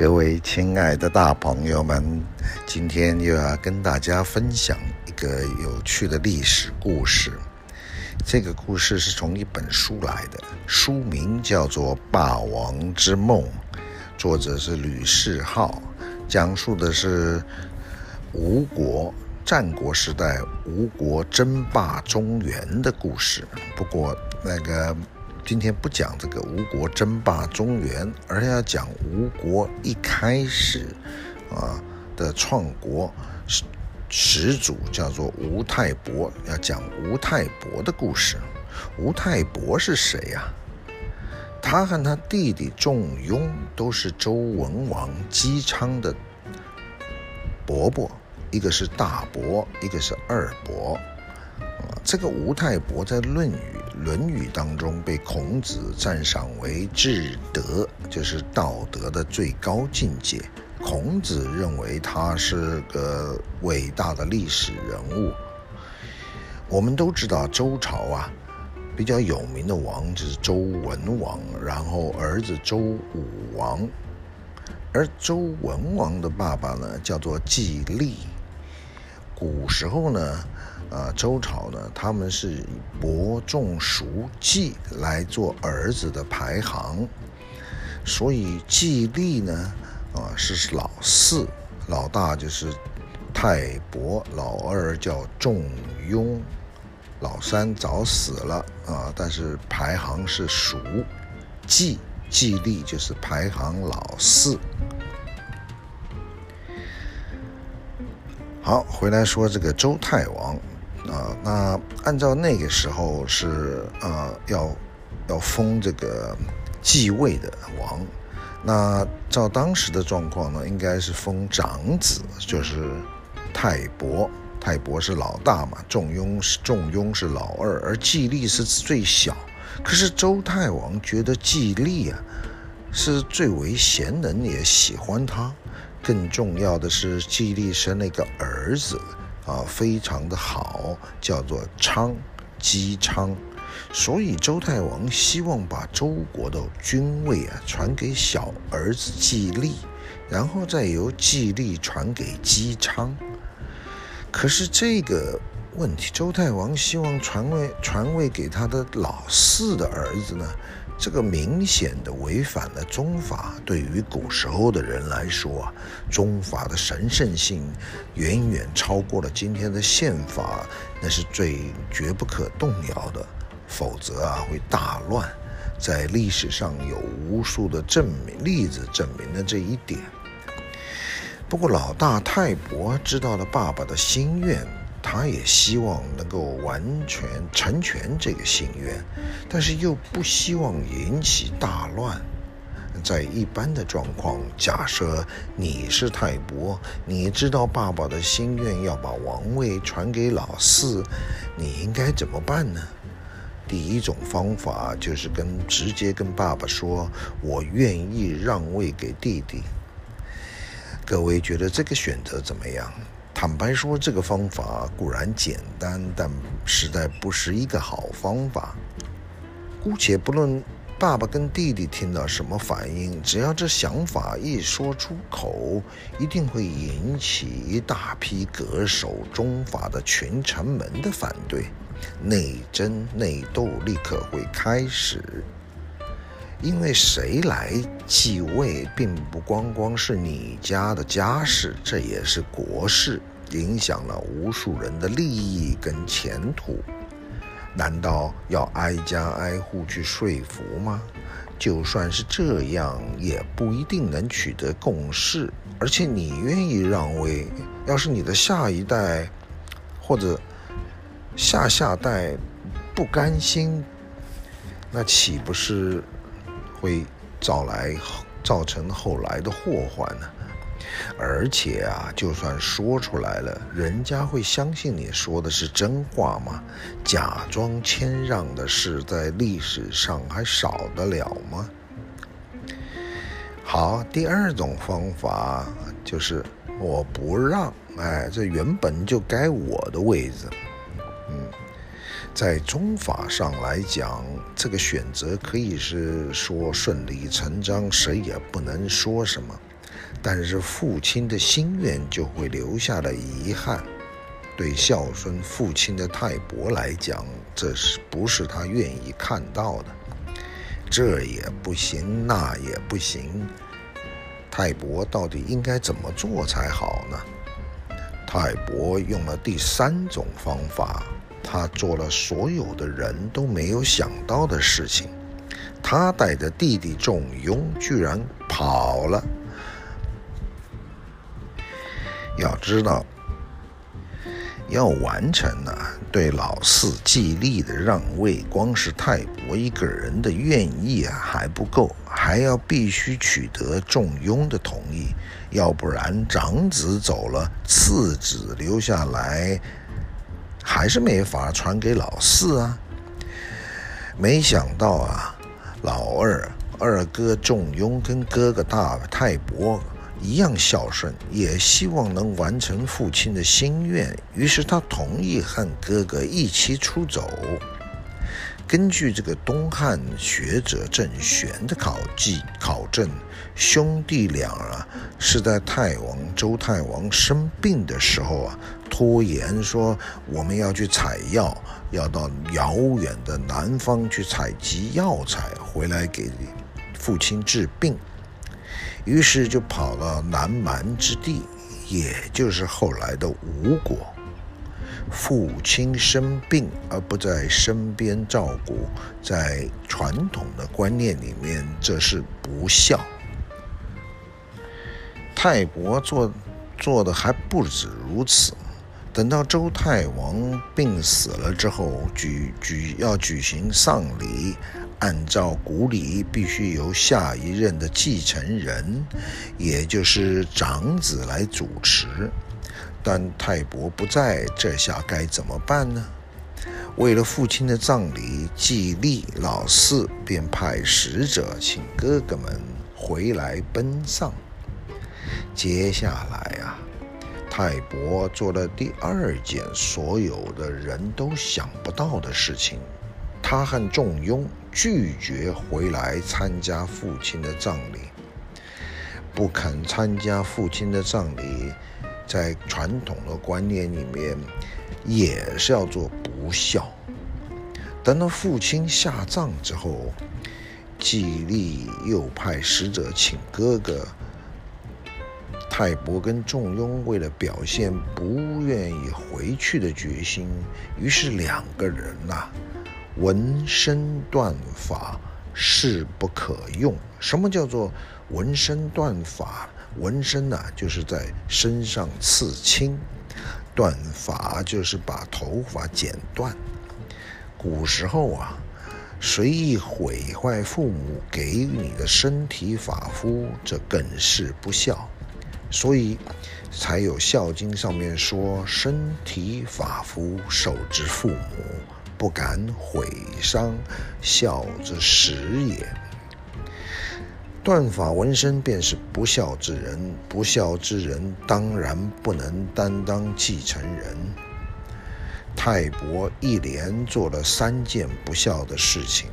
各位亲爱的大朋友们，今天又要跟大家分享一个有趣的历史故事。这个故事是从一本书来的，书名叫做《霸王之梦》，作者是吕世浩，讲述的是吴国战国时代吴国争霸中原的故事。不过那个。今天不讲这个吴国争霸中原，而要讲吴国一开始啊的创国始始祖叫做吴太伯，要讲吴太伯的故事。吴太伯是谁呀？他和他弟弟仲雍都是周文王姬昌的伯伯，一个是大伯，一个是二伯。啊，这个吴太伯在《论语》。《论语》当中被孔子赞赏为至德，就是道德的最高境界。孔子认为他是个伟大的历史人物。我们都知道周朝啊，比较有名的王就是周文王，然后儿子周武王，而周文王的爸爸呢叫做季历。古时候呢。啊，周朝呢，他们是以伯仲叔季来做儿子的排行，所以季历呢，啊是老四，老大就是太伯，老二叫仲雍，老三早死了啊，但是排行是叔季，季历就是排行老四。好，回来说这个周太王。啊，那按照那个时候是呃要要封这个继位的王，那照当时的状况呢，应该是封长子，就是太伯，太伯是老大嘛，仲雍是仲雍是老二，而季历是最小。可是周太王觉得季历啊是最为贤能，也喜欢他。更重要的是，季历生了一个儿子。啊，非常的好，叫做昌，姬昌，所以周太王希望把周国的君位啊传给小儿子季历，然后再由季历传给姬昌。可是这个问题，周太王希望传位传位给他的老四的儿子呢？这个明显的违反了宗法。对于古时候的人来说啊，宗法的神圣性远远超过了今天的宪法，那是最绝不可动摇的。否则啊，会大乱。在历史上有无数的证明例子证明了这一点。不过老大泰伯知道了爸爸的心愿。他也希望能够完全成全这个心愿，但是又不希望引起大乱。在一般的状况，假设你是泰伯，你知道爸爸的心愿要把王位传给老四，你应该怎么办呢？第一种方法就是跟直接跟爸爸说：“我愿意让位给弟弟。”各位觉得这个选择怎么样？坦白说，这个方法固然简单，但实在不是一个好方法。姑且不论爸爸跟弟弟听到什么反应，只要这想法一说出口，一定会引起一大批恪守宗法的群臣们的反对，内争内斗立刻会开始。因为谁来继位，并不光光是你家的家事，这也是国事，影响了无数人的利益跟前途。难道要挨家挨户去说服吗？就算是这样，也不一定能取得共识。而且你愿意让位，要是你的下一代或者下下代不甘心，那岂不是？会招来造成后来的祸患呢？而且啊，就算说出来了，人家会相信你说的是真话吗？假装谦让的事在历史上还少得了吗？好，第二种方法就是我不让，哎，这原本就该我的位置。嗯在中法上来讲，这个选择可以是说顺理成章，谁也不能说什么。但是父亲的心愿就会留下了遗憾。对孝顺父亲的泰伯来讲，这是不是他愿意看到的？这也不行，那也不行。泰伯到底应该怎么做才好呢？泰伯用了第三种方法，他做了所有的人都没有想到的事情。他带着弟弟仲雍居然跑了。要知道。要完成呢、对老四季历的让位，光是泰伯一个人的愿意啊还不够，还要必须取得仲雍的同意，要不然长子走了，次子留下来，还是没法传给老四啊。没想到啊，老二二哥仲雍跟哥哥大泰伯。一样孝顺，也希望能完成父亲的心愿，于是他同意和哥哥一起出走。根据这个东汉学者郑玄的考记考证，兄弟俩啊是在太王周太王生病的时候啊，拖延说我们要去采药，要到遥远的南方去采集药材回来给父亲治病。于是就跑到南蛮之地，也就是后来的吴国。父亲生病而不在身边照顾，在传统的观念里面，这是不孝。泰伯做做的还不止如此，等到周太王病死了之后，举举要举行丧礼。按照古礼，必须由下一任的继承人，也就是长子来主持。但泰伯不在，这下该怎么办呢？为了父亲的葬礼，季历老四便派使者请哥哥们回来奔丧。接下来啊，泰伯做了第二件所有的人都想不到的事情。他和仲雍拒绝回来参加父亲的葬礼，不肯参加父亲的葬礼，在传统的观念里面也是要做不孝。等到父亲下葬之后，季历又派使者请哥哥泰伯跟仲雍，为了表现不愿意回去的决心，于是两个人呐、纹身断发，势不可用。什么叫做纹身断发？纹身呢、就是在身上刺青；断发就是把头发剪断。古时候啊，随意毁坏父母给你的身体发肤，这更是不孝。所以才有《孝经》上面说：“身体发肤，受之父母。”不敢毁伤，孝之始也。断发纹身便是不孝之人，不孝之人当然不能担当继承人。泰伯一连做了三件不孝的事情，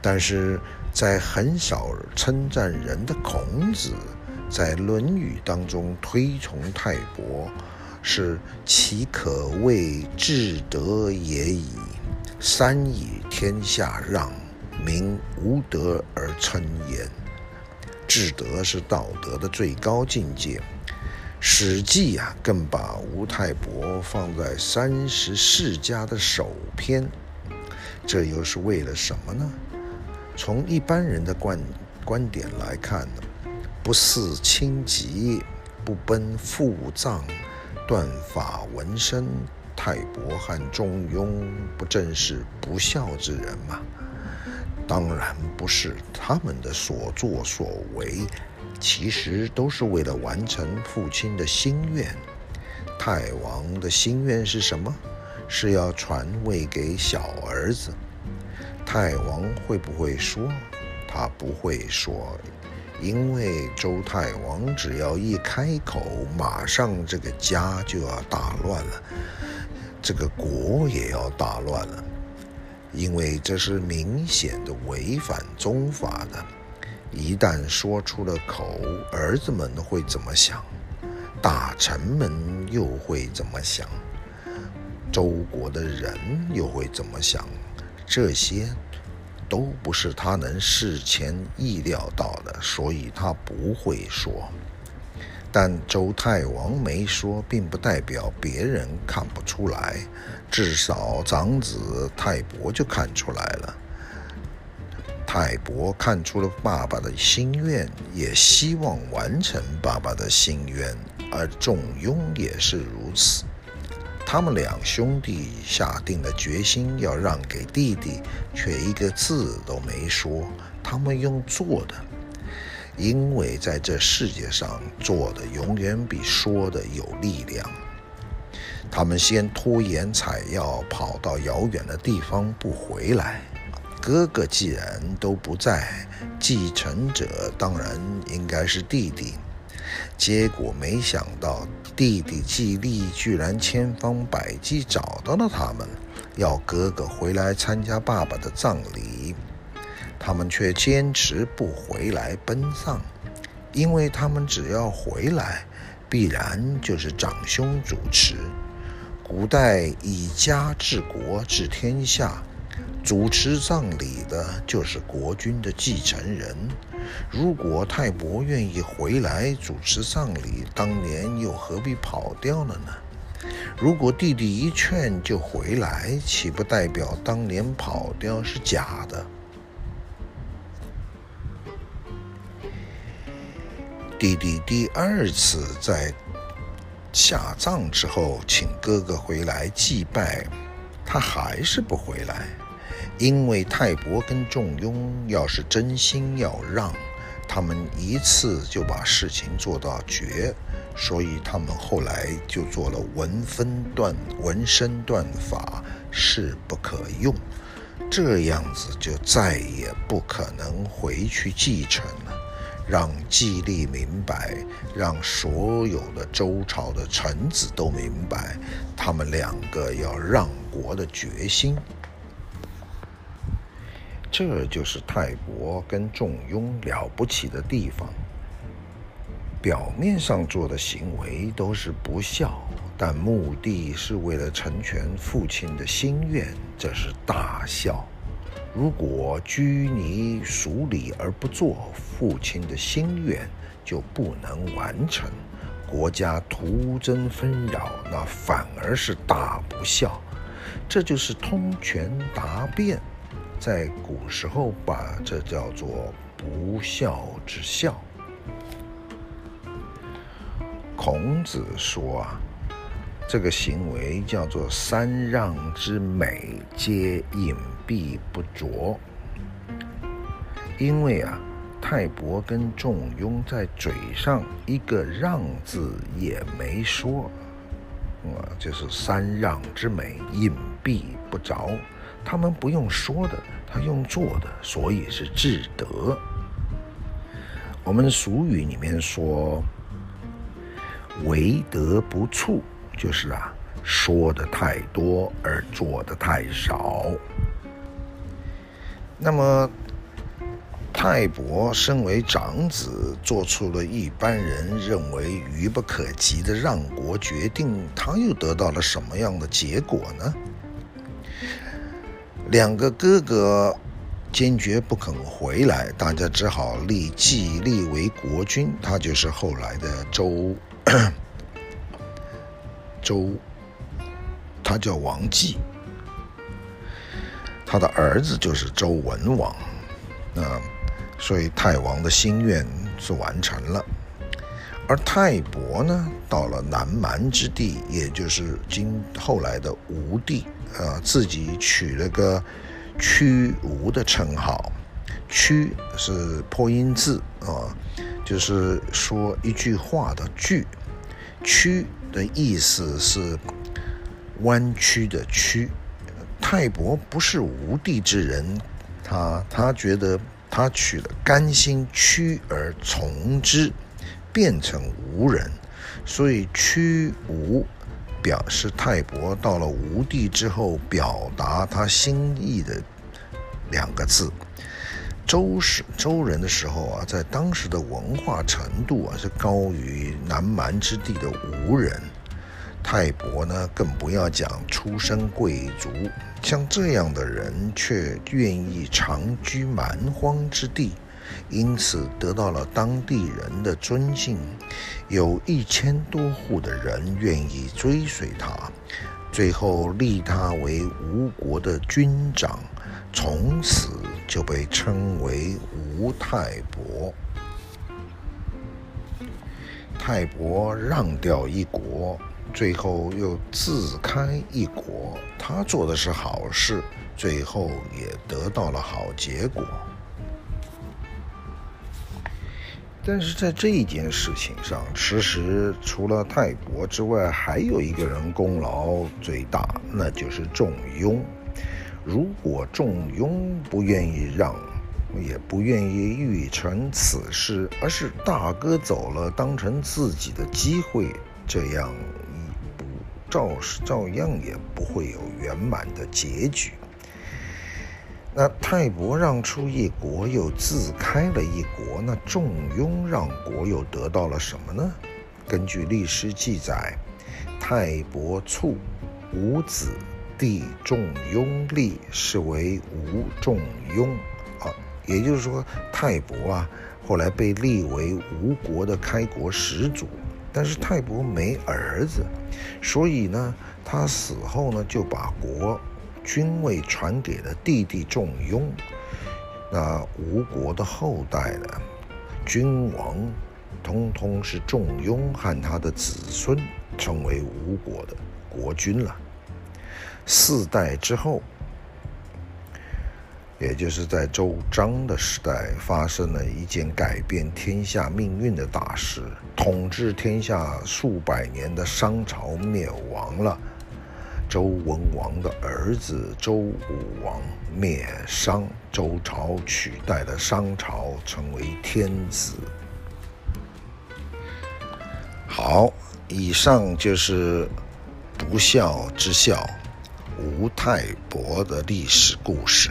但是在很少称赞人的孔子，在《论语》当中推崇泰伯。是其可谓至德也已。三以天下让，民无德而称焉。至德是道德的最高境界。《史记》啊，更把吴泰伯放在三十世家的首篇。这又是为了什么呢？从一般人的观观点来看呢，不嗣亲疾，不奔父葬。断发纹身，泰伯和仲雍不正是不孝之人吗？当然不是，他们的所作所为，其实都是为了完成父亲的心愿。泰王的心愿是什么？是要传位给小儿子。泰王会不会说？他不会说。因为周太王只要一开口，马上这个家就要大乱了，这个国也要大乱了，因为这是明显的违反宗法的。一旦说出了口，儿子们会怎么想？大臣们又会怎么想？周国的人又会怎么想？这些都不是他能事前意料到的，所以他不会说。但周太王没说，并不代表别人看不出来，至少长子泰伯就看出来了。泰伯看出了爸爸的心愿，也希望完成爸爸的心愿，而仲雍也是如此。他们两兄弟下定了决心要让给弟弟，却一个字都没说。他们用做的。因为在这世界上，做的永远比说的有力量。他们先拖延采药，跑到遥远的地方不回来。哥哥既然都不在，继承者当然应该是弟弟。结果没想到，弟弟季历居然千方百计找到了他们，要哥哥回来参加爸爸的葬礼。他们却坚持不回来奔丧，因为他们只要回来，必然就是长兄主持。古代以家治国治天下，主持葬礼的就是国君的继承人。如果泰伯愿意回来主持葬礼，当年又何必跑掉了呢？如果弟弟一劝就回来，岂不代表当年跑掉是假的？弟弟第二次在下葬之后，请哥哥回来祭拜，他还是不回来，因为泰伯跟仲雍要是真心要让，他们一次就把事情做到绝，所以他们后来就做了文分断、文身断法，势不可用，这样子就再也不可能回去继承了。让季历明白，让所有的周朝的臣子都明白，他们两个要让国的决心。这就是泰国跟仲雍了不起的地方。表面上做的行为都是不孝，但目的是为了成全父亲的心愿，这是大孝。如果拘泥俗礼而不做，父亲的心愿就不能完成，国家徒增纷扰，那反而是大不孝。这就是通权达变，在古时候把这叫做不孝之孝。孔子说啊。这个行为叫做三让之美，皆隐蔽不着。因为啊，泰伯跟仲雍在嘴上一个让字也没说，啊，就是三让之美，隐蔽不着。他们不用说的，他用做的，所以是至德。我们俗语里面说，为德不处。就是啊，说的太多而做的太少。那么，泰伯身为长子，做出了一般人认为愚不可及的让国决定，他又得到了什么样的结果呢？两个哥哥坚决不肯回来，大家只好立季历为国君，他就是后来的周。周，他叫王继，他的儿子就是周文王，啊，所以泰王的心愿是完成了。而泰伯呢，到了南蛮之地，也就是今后来的吴地，呃，自己取了个屈吴的称号，屈是破音字啊，就是说一句话的句，屈。的意思是弯曲的曲。泰伯不是吴地之人，他他觉得他取了甘心屈而从之，变成吴人，所以屈吴表示泰伯到了吴地之后表达他心意的两个字。周时周人的时候啊，在当时的文化程度啊，是高于南蛮之地的吴人。泰伯呢，更不要讲出身贵族，像这样的人却愿意长居蛮荒之地，因此得到了当地人的尊敬，有一千多户的人愿意追随他，最后立他为吴国的军长，从此就被称为吴太伯。泰伯让掉一国。最后又自开一国，他做的是好事，最后也得到了好结果。但是在这一件事情上，其实除了泰伯之外，还有一个人功劳最大，那就是仲雍。如果仲雍不愿意让，也不愿意预成此事，而是大哥走了，当成自己的机会，这样不。照是照样也不会有圆满的结局。那泰伯让出一国，又自开了一国，那仲雍让国又得到了什么呢？根据历史记载，泰伯卒，无子弟仲雍立，是为吴仲雍啊。也就是说，泰伯啊，后来被立为吴国的开国始祖。但是泰伯没儿子，所以呢，他死后呢，就把国君位传给了弟弟仲雍。那吴国的后代呢，君王通通是仲雍和他的子孙成为吴国的国君了。四代之后。也就是在周章的时代，发生了一件改变天下命运的大事，统治天下数百年的商朝灭亡了。周文王的儿子周武王灭商，周朝取代了商朝，成为天子。好，以上就是不孝之孝吴太伯的历史故事。